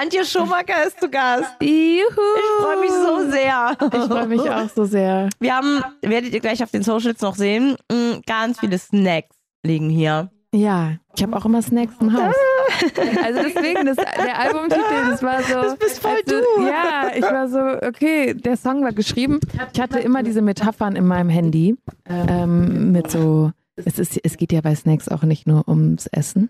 Antje Schumacher ist zu Gast. Juhu. Ich freue mich so sehr. Ich freue mich auch so sehr. Wir haben, werdet ihr gleich auf den Socials noch sehen, mm, ganz viele Snacks liegen hier. Ja, ich habe auch immer Snacks im Haus. Also deswegen, das, der Albumtitel, das war so. Das bist voll du. Ja, ich war so, okay, der Song war geschrieben. Ich hatte immer diese Metaphern in meinem Handy ähm, mit so, es, ist, es geht ja bei Snacks auch nicht nur ums Essen.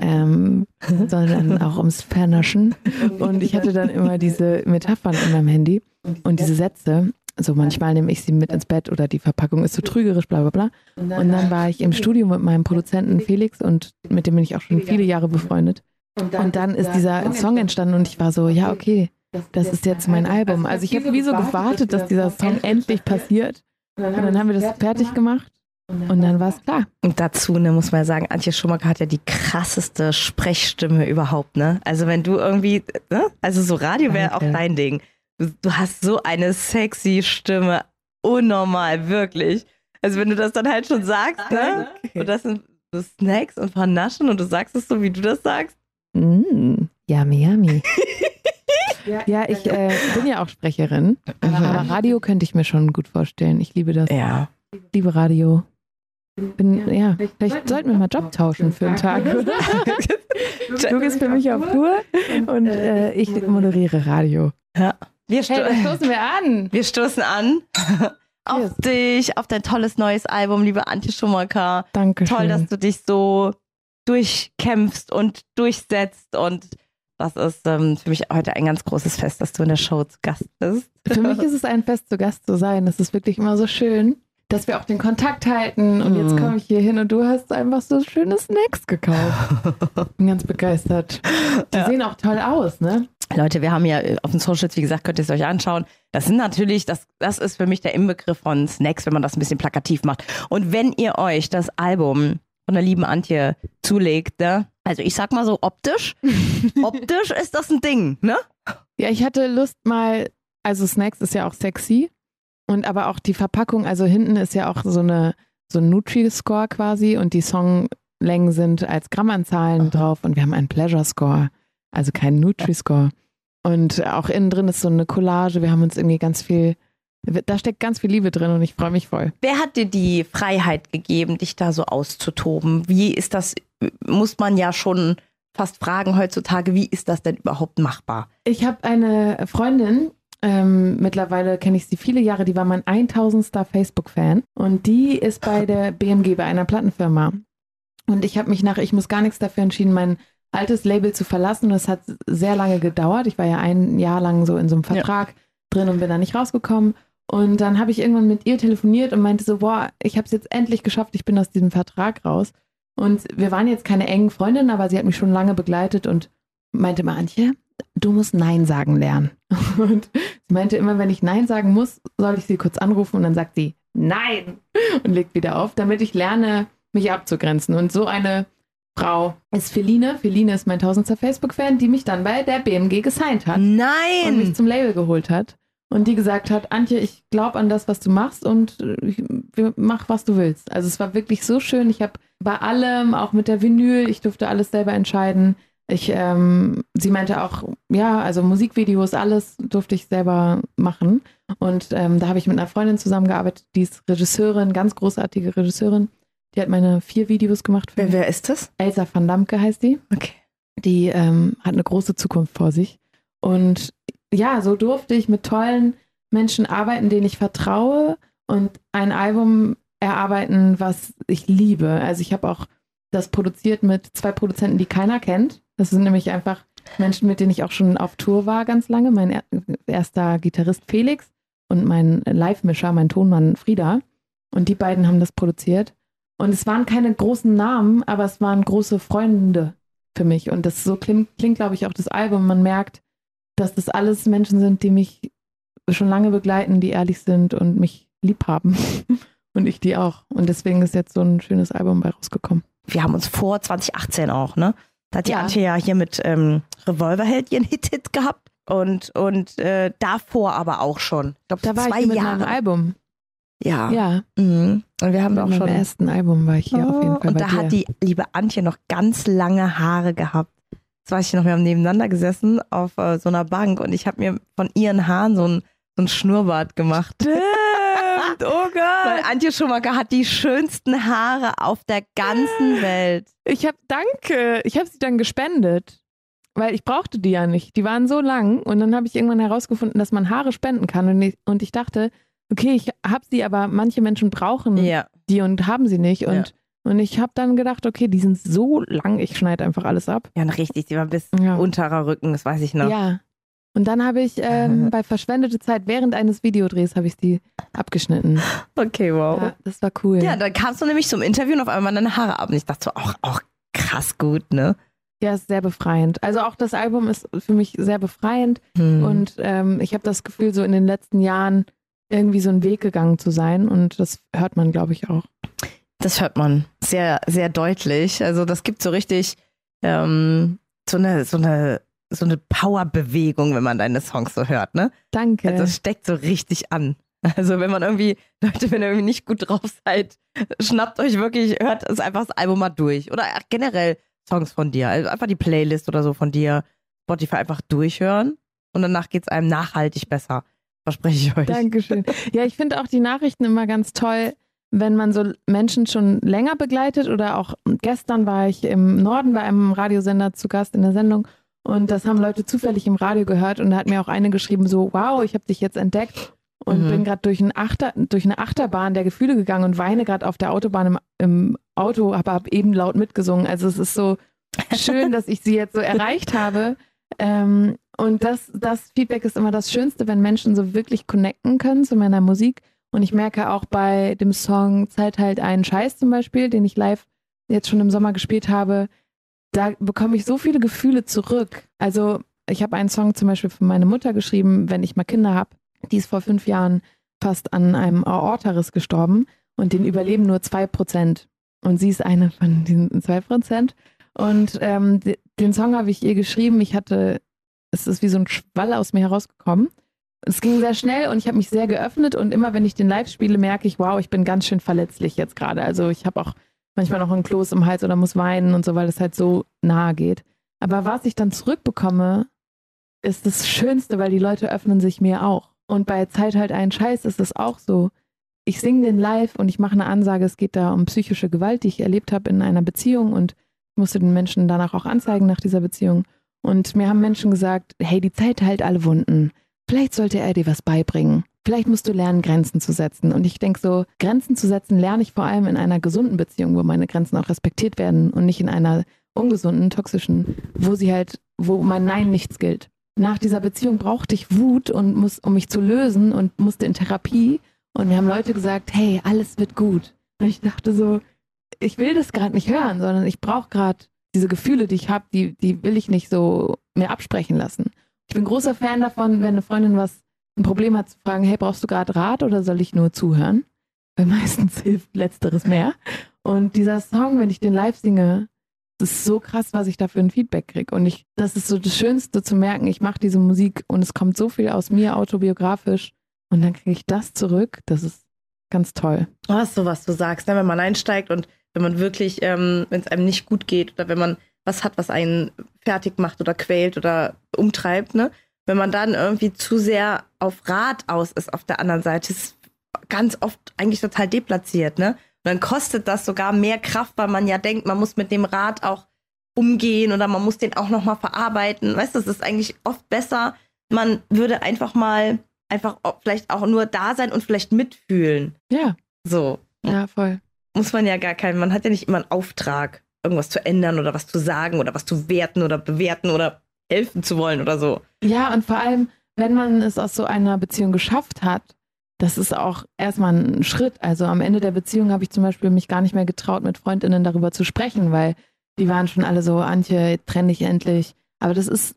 Ähm, sondern auch ums Vernaschen. Und ich hatte dann immer diese Metaphern in meinem Handy und diese Sätze. So manchmal nehme ich sie mit ins Bett oder die Verpackung ist so trügerisch, bla bla bla. Und dann war ich im Studio mit meinem Produzenten Felix und mit dem bin ich auch schon viele Jahre befreundet. Und dann ist dieser Song entstanden und ich war so, ja, okay, das ist jetzt mein Album. Also ich habe wie so gewartet, dass dieser Song endlich passiert. Und dann haben wir das fertig gemacht und dann war es klar. Und dazu, ne, muss man ja sagen, Antje Schumacher hat ja die krasseste Sprechstimme überhaupt, ne? Also wenn du irgendwie, ne? Also so Radio wäre auch dein Ding. Du, du hast so eine sexy Stimme. Unnormal, wirklich. Also wenn du das dann halt schon sagst, ne? Und das sind so Snacks und Vernaschen und du sagst es so, wie du das sagst. Mm, yummy, yummy. ja, ich äh, bin ja auch Sprecherin, aber Radio könnte ich mir schon gut vorstellen. Ich liebe das. Ja. Ich liebe Radio. Bin, ja, vielleicht sollten wir mal Job tauschen für einen Tag. du gehst für mich auf Tour und äh, ich moderiere Radio. Ja. Wir, sto Hey, stoßen wir an. wir stoßen an. auf Cheers. dich, auf dein tolles neues Album, liebe Antje Schumacher. Danke Toll, dass du dich so durchkämpfst und durchsetzt und das ist ähm, für mich heute ein ganz großes Fest, dass du in der Show zu Gast bist. Für mich ist es ein Fest, zu Gast zu sein. Es ist wirklich immer so schön, dass wir auch den Kontakt halten. Und jetzt Mhm. komme ich hier hin und du hast einfach so schöne Snacks gekauft. Bin ganz begeistert. Die Ja. sehen auch toll aus, ne? Leute, wir haben ja äh, auf den Socials, wie gesagt, könnt ihr es euch anschauen. Das sind natürlich, das, das ist für mich der Inbegriff von Snacks, wenn man das ein bisschen plakativ macht. Und wenn ihr euch das Album von der lieben Antje zulegt, ne? Also ich sag mal so optisch, optisch ist das ein Ding, ne? Ja, ich hatte Lust mal, also Snacks ist ja auch sexy. Und aber auch die Verpackung, also hinten ist ja auch so eine so ein Nutri-Score quasi und die Songlängen sind als Grammanzahlen drauf und wir haben einen Pleasure-Score, also keinen Nutri-Score. Und auch innen drin ist so eine Collage, wir haben uns irgendwie ganz viel, da steckt ganz viel Liebe drin und ich freue mich voll. Wer hat dir die Freiheit gegeben, dich da so auszutoben? Wie ist das, muss man ja schon fast fragen heutzutage, wie ist das denn überhaupt machbar? Ich habe eine Freundin, ähm, mittlerweile kenne ich sie viele Jahre, die war mein 1000. Facebook-Fan und die ist bei der BMG, bei einer Plattenfirma. Und ich habe mich nach, ich muss gar nichts dafür entschieden, mein altes Label zu verlassen. Und es hat sehr lange gedauert. Ich war ja ein Jahr lang so in so einem Vertrag drin und bin da nicht rausgekommen. Und dann habe ich irgendwann mit ihr telefoniert und meinte so, boah, ich habe es jetzt endlich geschafft, ich bin aus diesem Vertrag raus. Und wir waren jetzt keine engen Freundinnen, aber sie hat mich schon lange begleitet und meinte mal, Antje, du musst Nein sagen lernen. Und sie meinte immer, wenn ich Nein sagen muss, soll ich sie kurz anrufen und dann sagt sie Nein und legt wieder auf, damit ich lerne, mich abzugrenzen. Und so eine Frau ist Feline. Feline ist mein tausendster Facebook-Fan, die mich dann bei der BMG gesigned hat und Nein! mich zum Label geholt hat. Und die gesagt hat, Antje, ich glaube an das, was du machst und äh, mach, was du willst. Also es war wirklich so schön. Ich habe bei allem, auch mit der Vinyl, ich durfte alles selber entscheiden. Ich, ähm, sie meinte auch, ja, also Musikvideos, alles durfte ich selber machen. Und ähm, da habe ich mit einer Freundin zusammengearbeitet, die ist Regisseurin, ganz großartige Regisseurin. Die hat meine vier Videos gemacht. Wer, wer ist das? Elsa van Damme heißt die Okay. die ähm, hat eine große Zukunft vor sich. Und ja, so durfte ich mit tollen Menschen arbeiten, denen ich vertraue und ein Album erarbeiten, was ich liebe. Also ich habe auch das produziert mit zwei Produzenten, die keiner kennt. Das sind nämlich einfach Menschen, mit denen ich auch schon auf Tour war ganz lange. Mein er erster Gitarrist Felix und mein Live-Mischer, mein Tonmann Frieda. Und die beiden haben das produziert. Und es waren keine großen Namen, aber es waren große Freunde für mich. Und das so klingt, klingt glaube ich, auch das Album. Man merkt, dass das alles Menschen sind, die mich schon lange begleiten, die ehrlich sind und mich lieb haben. und ich die auch. Und deswegen ist jetzt so ein schönes Album bei rausgekommen. Wir haben uns vor 2018 auch, ne? Da hat die Ja. Antje ja hier mit ähm, Revolverheld ihren Hit-Hit gehabt. Und, und äh, davor aber auch schon. Ich glaube, Da war zwei ich mit Jahre. meinem Album. Ja. Ja, Mhm. Und wir haben mit auch schon. ersten Album war ich hier auf jeden Fall und da dir. hat die liebe Antje noch ganz lange Haare gehabt. das weiß ich noch, wir haben nebeneinander gesessen auf äh, so einer Bank und ich habe mir von ihren Haaren so ein, so ein Schnurrbart gemacht. Stimmt, oh Gott. Weil Antje Schumacher hat die schönsten Haare auf der ganzen Welt. Ich habe, danke, ich habe sie dann gespendet. Weil ich brauchte die ja nicht. Die waren so lang und dann habe ich irgendwann herausgefunden, dass man Haare spenden kann. Und ich, und ich dachte, okay, ich habe sie, aber manche Menschen brauchen Ja. die und haben sie nicht. Und, und ich habe dann gedacht, okay, die sind so lang, ich schneide einfach alles ab. Ja, richtig, die war bis Ja. unterer Rücken, das weiß ich noch. Ja. Und dann habe ich ähm, bei verschwendete Zeit während eines Videodrehs habe ich die abgeschnitten. Okay, wow. Ja, das war cool. Ja, dann kamst du nämlich zum Interview und auf einmal deine Haare ab. Und ich dachte so, auch, auch krass gut, ne? Ja, ist sehr befreiend. Also auch das Album ist für mich sehr befreiend Hm. und ähm, ich habe das Gefühl, so in den letzten Jahren irgendwie so einen Weg gegangen zu sein und das hört man, glaube ich, auch. Das hört man sehr, sehr deutlich. Also das gibt so richtig ähm, so eine, so eine, so eine Powerbewegung, wenn man deine Songs so hört, ne? Danke. Also das steckt so richtig an. Also wenn man irgendwie, Leute, wenn ihr irgendwie nicht gut drauf seid, schnappt euch wirklich, hört es einfach das Album mal durch. Oder generell Songs von dir. Also einfach die Playlist oder so von dir. Spotify einfach durchhören und danach geht es einem nachhaltig besser. Verspreche ich euch. Dankeschön. Ja, ich finde auch die Nachrichten immer ganz toll, wenn man so Menschen schon länger begleitet oder auch gestern war ich im Norden bei einem Radiosender zu Gast in der Sendung und das haben Leute zufällig im Radio gehört und da hat mir auch eine geschrieben so, wow, ich habe dich jetzt entdeckt und Mhm. bin gerade durch, ein Achter, durch eine Achterbahn der Gefühle gegangen und weine gerade auf der Autobahn im, im Auto, aber habe eben laut mitgesungen. Also es ist so schön, dass ich sie jetzt so erreicht habe. Ähm, und das, das Feedback ist immer das Schönste, wenn Menschen so wirklich connecten können zu meiner Musik. Und ich merke auch bei dem Song Zeit halt einen Scheiß zum Beispiel, den ich live jetzt schon im Sommer gespielt habe, da bekomme ich so viele Gefühle zurück. Also ich habe einen Song zum Beispiel für meine Mutter geschrieben, wenn ich mal Kinder habe. Die ist vor fünf Jahren fast an einem Aortariss gestorben und den überleben nur zwei Prozent. Und sie ist eine von diesen zwei Prozent. Und ähm, de- den Song habe ich ihr geschrieben. Ich hatte, es ist wie so ein Schwall aus mir herausgekommen. Es ging sehr schnell und ich habe mich sehr geöffnet und immer wenn ich den live spiele, merke ich, wow, ich bin ganz schön verletzlich jetzt gerade. Also ich habe auch manchmal noch einen Kloß im Hals oder muss weinen und so, weil es halt so nahe geht. Aber was ich dann zurückbekomme, ist das Schönste, weil die Leute öffnen sich mir auch. Und bei Zeit halt einen Scheiß ist es auch so. Ich singe den live und ich mache eine Ansage, es geht da um psychische Gewalt, die ich erlebt habe in einer Beziehung und musste den Menschen danach auch anzeigen nach dieser Beziehung. Und mir haben Menschen gesagt, hey, die Zeit heilt alle Wunden. Vielleicht sollte er dir was beibringen. Vielleicht musst du lernen, Grenzen zu setzen. Und ich denke so, Grenzen zu setzen lerne ich vor allem in einer gesunden Beziehung, wo meine Grenzen auch respektiert werden und nicht in einer ungesunden, toxischen, wo sie halt, wo mein Nein nichts gilt. Nach dieser Beziehung brauchte ich Wut und muss, um mich zu lösen und musste in Therapie. Und mir haben Leute gesagt, hey, alles wird gut. Und ich dachte so, ich will das gerade nicht hören, sondern ich brauche gerade diese Gefühle, die ich habe, die, die will ich nicht so mir absprechen lassen. Ich bin großer Fan davon, wenn eine Freundin was ein Problem hat, zu fragen, hey, brauchst du gerade Rat oder soll ich nur zuhören? Weil meistens hilft letzteres mehr. Und dieser Song, wenn ich den live singe, das ist so krass, was ich da für ein Feedback kriege. Und ich, das ist so das Schönste zu merken, ich mache diese Musik und es kommt so viel aus mir autobiografisch und dann kriege ich das zurück. Das ist ganz toll. Oh, das ist so, was du sagst, ne? wenn man einsteigt und wenn man wirklich, ähm, wenn es einem nicht gut geht oder wenn man was hat, was einen fertig macht oder quält oder umtreibt, ne? Wenn man dann irgendwie zu sehr auf Rat aus ist auf der anderen Seite, ist ganz oft eigentlich total deplatziert, ne? Und dann kostet das sogar mehr Kraft, weil man ja denkt, man muss mit dem Rat auch umgehen oder man muss den auch nochmal verarbeiten. Weißt du, es ist eigentlich oft besser, man würde einfach mal einfach vielleicht auch nur da sein und vielleicht mitfühlen. Ja, So ja, voll. muss man ja gar keinen, man hat ja nicht immer einen Auftrag, irgendwas zu ändern oder was zu sagen oder was zu werten oder bewerten oder helfen zu wollen oder so. Ja, und vor allem, wenn man es aus so einer Beziehung geschafft hat, das ist auch erstmal ein Schritt. Also am Ende der Beziehung habe ich zum Beispiel mich gar nicht mehr getraut, mit Freundinnen darüber zu sprechen, weil die waren schon alle so, Antje, trenn dich endlich. Aber das ist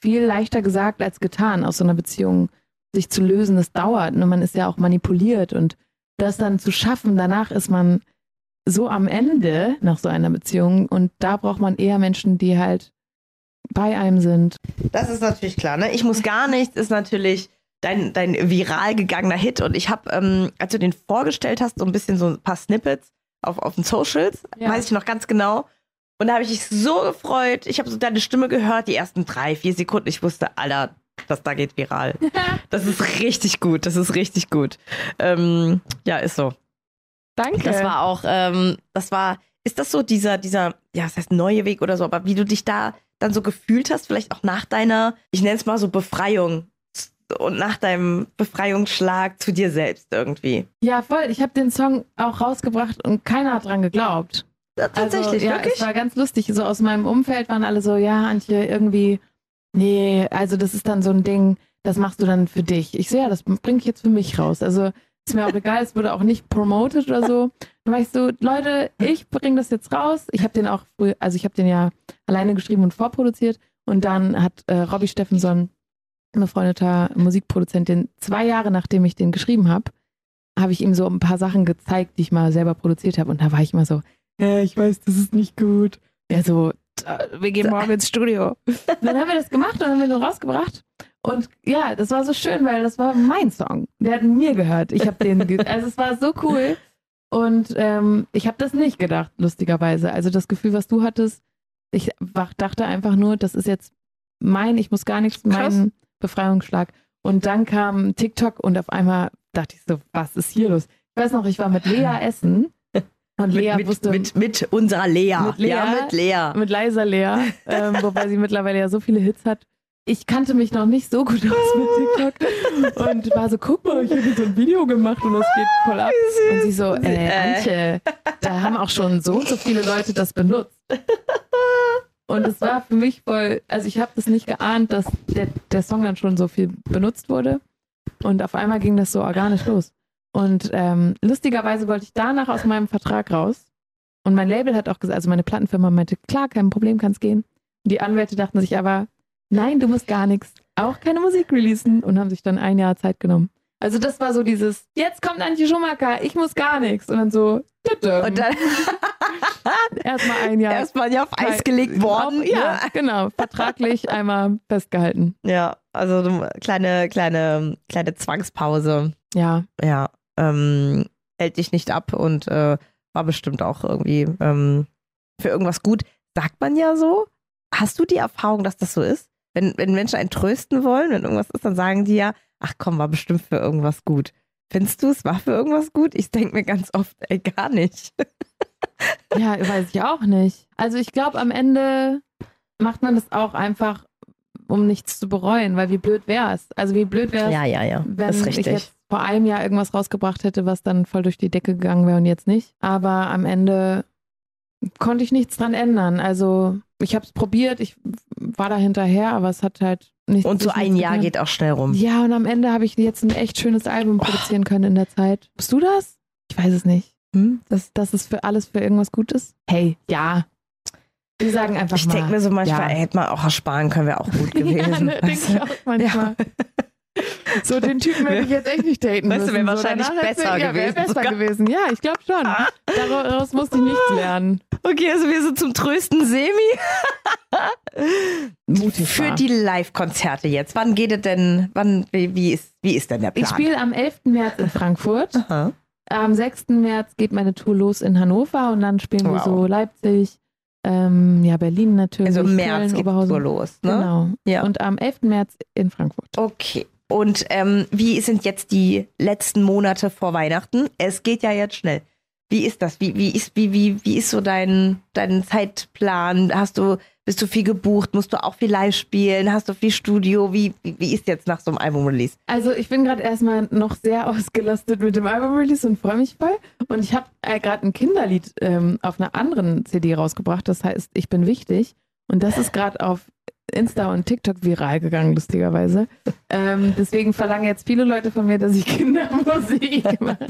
viel leichter gesagt als getan, aus so einer Beziehung sich zu lösen. Das dauert. Und man ist ja auch manipuliert und das dann zu schaffen, danach ist man so am Ende nach so einer Beziehung und da braucht man eher Menschen, die halt bei einem sind. Das ist natürlich klar, ne? Ich muss gar nichts ist natürlich dein, dein viral gegangener Hit und ich habe, ähm, als du den vorgestellt hast, so ein bisschen so ein paar Snippets auf, auf den Socials, Ja. weiß ich noch ganz genau. Und da habe ich mich so gefreut. Ich habe so deine Stimme gehört, die ersten drei, vier Sekunden. Ich wusste, Alter, das da geht viral. Das ist richtig gut. Das ist richtig gut. Ähm, ja, ist so. Danke. Das war auch, ähm, das war, ist das so dieser, dieser, ja, das heißt neue Weg oder so, aber wie du dich da dann so gefühlt hast, vielleicht auch nach deiner, ich nenne es mal so Befreiung und nach deinem Befreiungsschlag zu dir selbst irgendwie. Ja, voll. Ich habe den Song auch rausgebracht und keiner hat dran geglaubt. Tatsächlich, also, ja, wirklich? Es war ganz lustig. So aus meinem Umfeld waren alle so, ja, Antje, irgendwie, nee, also das ist dann so ein Ding, das machst du dann für dich. Ich so, ja, das bringe ich jetzt für mich raus. Also ist mir auch egal, es wurde auch nicht promoted oder so. Dann war ich so, Leute, ich bringe das jetzt raus. Ich habe den auch früh, also ich habe den ja alleine geschrieben und vorproduziert. Und dann hat äh, Robbie Steffenson, ein befreundeter Musikproduzent, den zwei Jahre nachdem ich den geschrieben habe, habe ich ihm so ein paar Sachen gezeigt, die ich mal selber produziert habe. Und da war ich immer so, ja, ich weiß, das ist nicht gut. Er so, wir gehen morgen ins Studio. dann haben wir das gemacht und haben wir den rausgebracht. Und ja, das war so schön, weil das war mein Song. Der hat mir gehört. Ich habe den, also es war so cool. Und ähm, ich habe das nicht gedacht, lustigerweise. Also das Gefühl, was du hattest, ich dachte einfach nur, das ist jetzt mein, ich muss gar nichts, mein Befreiungsschlag. Und dann kam TikTok und auf einmal dachte ich so, was ist hier los? Ich weiß noch, ich war mit Lea essen und Lea mit, wusste. Mit, mit unserer Lea. Mit Lea. Ja, mit Lea. Mit leiser Lea, ähm, wobei sie mittlerweile ja so viele Hits hat. Ich kannte mich noch nicht so gut aus mit TikTok und war so, guck mal, ich habe so ein Video gemacht und das geht voll ab. Und sie so, äh, Antje, da haben auch schon so und so viele Leute das benutzt. Und es war für mich voll, also ich habe das nicht geahnt, dass der, der Song dann schon so viel benutzt wurde. Und auf einmal ging das so organisch los. Und ähm, lustigerweise wollte ich danach aus meinem Vertrag raus. Und mein Label hat auch gesagt, also meine Plattenfirma meinte, klar, kein Problem, kann's gehen. Und die Anwälte dachten sich aber, nein, du musst gar nichts, auch keine Musik releasen und haben sich dann ein Jahr Zeit genommen. Also das war so dieses, jetzt kommt Antje Schumacher, ich muss gar nichts. Und dann so, tütüm. Und dann erstmal ein Jahr. erstmal ja auf Eis gelegt worden. Auf, ja, genau. Vertraglich einmal festgehalten. Ja, also so kleine, kleine, kleine Zwangspause. Ja. Ja, ähm, hält dich nicht ab und äh, war bestimmt auch irgendwie ähm, für irgendwas gut. Sagt man ja so. Hast du die Erfahrung, dass das so ist? Wenn, wenn Menschen einen trösten wollen, wenn irgendwas ist, dann sagen die ja, ach komm, war bestimmt für irgendwas gut. Findest du, es war für irgendwas gut? Ich denke mir ganz oft, ey, gar nicht. Ja, weiß ich auch nicht. Also ich glaube, am Ende macht man das auch einfach, um nichts zu bereuen, weil wie blöd wäre es? Also wie blöd wäre es, Ja, ja, ja. wenn ich jetzt vor einem Jahr irgendwas rausgebracht hätte, was dann voll durch die Decke gegangen wäre und jetzt nicht. Aber am Ende konnte ich nichts dran ändern. Also ich habe es probiert, ich war da hinterher, aber es hat halt nichts und so ein Jahr getan. geht auch schnell rum. Ja, und am Ende habe ich jetzt ein echt schönes Album produzieren können in der Zeit. Bist du das? Ich weiß es nicht. Hm? Dass, dass es für alles für irgendwas gut ist? Hey, ja. Wir sagen einfach Ich mal. denke mir so manchmal, ja. ey, hätte man auch ersparen können, wäre auch gut gewesen. Ja, ne, denke ich auch manchmal. So, den Typen hätte ich jetzt echt nicht daten Weißt du, müssen. wäre so, wahrscheinlich danach hätte- besser ja, wäre gewesen besser sogar. gewesen. Ja, ich glaube schon. Daraus musste ich nichts lernen. Okay, also wir sind zum Trösten Semi. Mutig Für war. die Live-Konzerte jetzt. Wann geht es denn? Wann, wie, wie, ist, wie ist denn der Plan? Ich spiele am 11. März in Frankfurt. Aha. Am 6. März geht meine Tour los in Hannover und dann spielen wir Wow. so Leipzig, ähm, ja, Berlin natürlich. Also im März Köln, geht die Oberhausen. Tour los, ne? Genau. Ja. Und am 11. März in Frankfurt. Okay. Und ähm, wie sind jetzt die letzten Monate vor Weihnachten? Es geht ja jetzt schnell. Wie ist das? Wie, wie, ist, wie, wie, wie ist so dein, dein Zeitplan? Hast du, bist du viel gebucht? Musst du auch viel live spielen? Hast du viel Studio? Wie, wie, wie ist jetzt nach so einem Album-Release? Also ich bin gerade erstmal noch sehr ausgelastet mit dem Album-Release und freue mich voll. Und ich habe äh, gerade ein Kinderlied ähm, auf einer anderen CD rausgebracht, das heißt Ich bin wichtig. Und das ist gerade auf Insta und TikTok viral gegangen, lustigerweise. Ähm, deswegen verlangen jetzt viele Leute von mir, dass ich Kindermusik mache.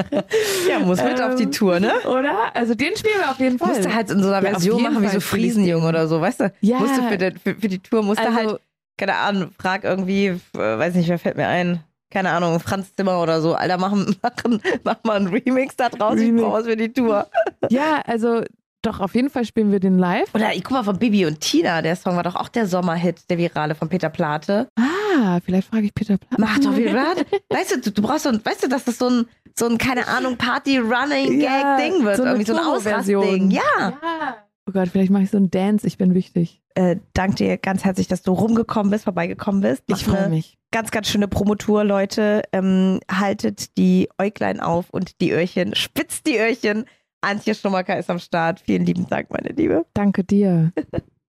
Ja, muss mit Ähm, auf die Tour, ne? Oder? Also den spielen wir auf jeden Fall. Musst du halt in so einer Version machen wie so Fall Friesenjung oder so, weißt du? Ja. Musst du für, den, für, für die Tour, musst du also, halt, keine Ahnung, frag irgendwie, äh, weiß nicht, wer fällt mir ein, keine Ahnung, Franz Zimmer oder so. Alter, machen, machen, mach mal einen Remix da draus, ich brauche was für die Tour. ja, also doch, auf jeden Fall spielen wir den live. Oder ich guck mal von Bibi und Tina, der Song war doch auch der Sommerhit, der virale von Peter Plate. Ah, vielleicht frage ich Peter Plate. Mach doch Virale. weißt du, du brauchst so ein, weißt du, dass das so ein, so ein, keine Ahnung, Party-Running-Gag-Ding ja, wird. So irgendwie so ein Ausrastding. Ja. ja. Oh Gott, vielleicht mache ich so einen Dance, ich bin wichtig. Äh, danke dir ganz herzlich, dass du rumgekommen bist, vorbeigekommen bist. Mach ich freue mich. Ganz, ganz schöne Promotour, Leute. Ähm, haltet die Äuglein auf und die Öhrchen, spitzt die Öhrchen. Antje Schummacker ist am Start. Vielen lieben Dank, meine Liebe. Danke dir.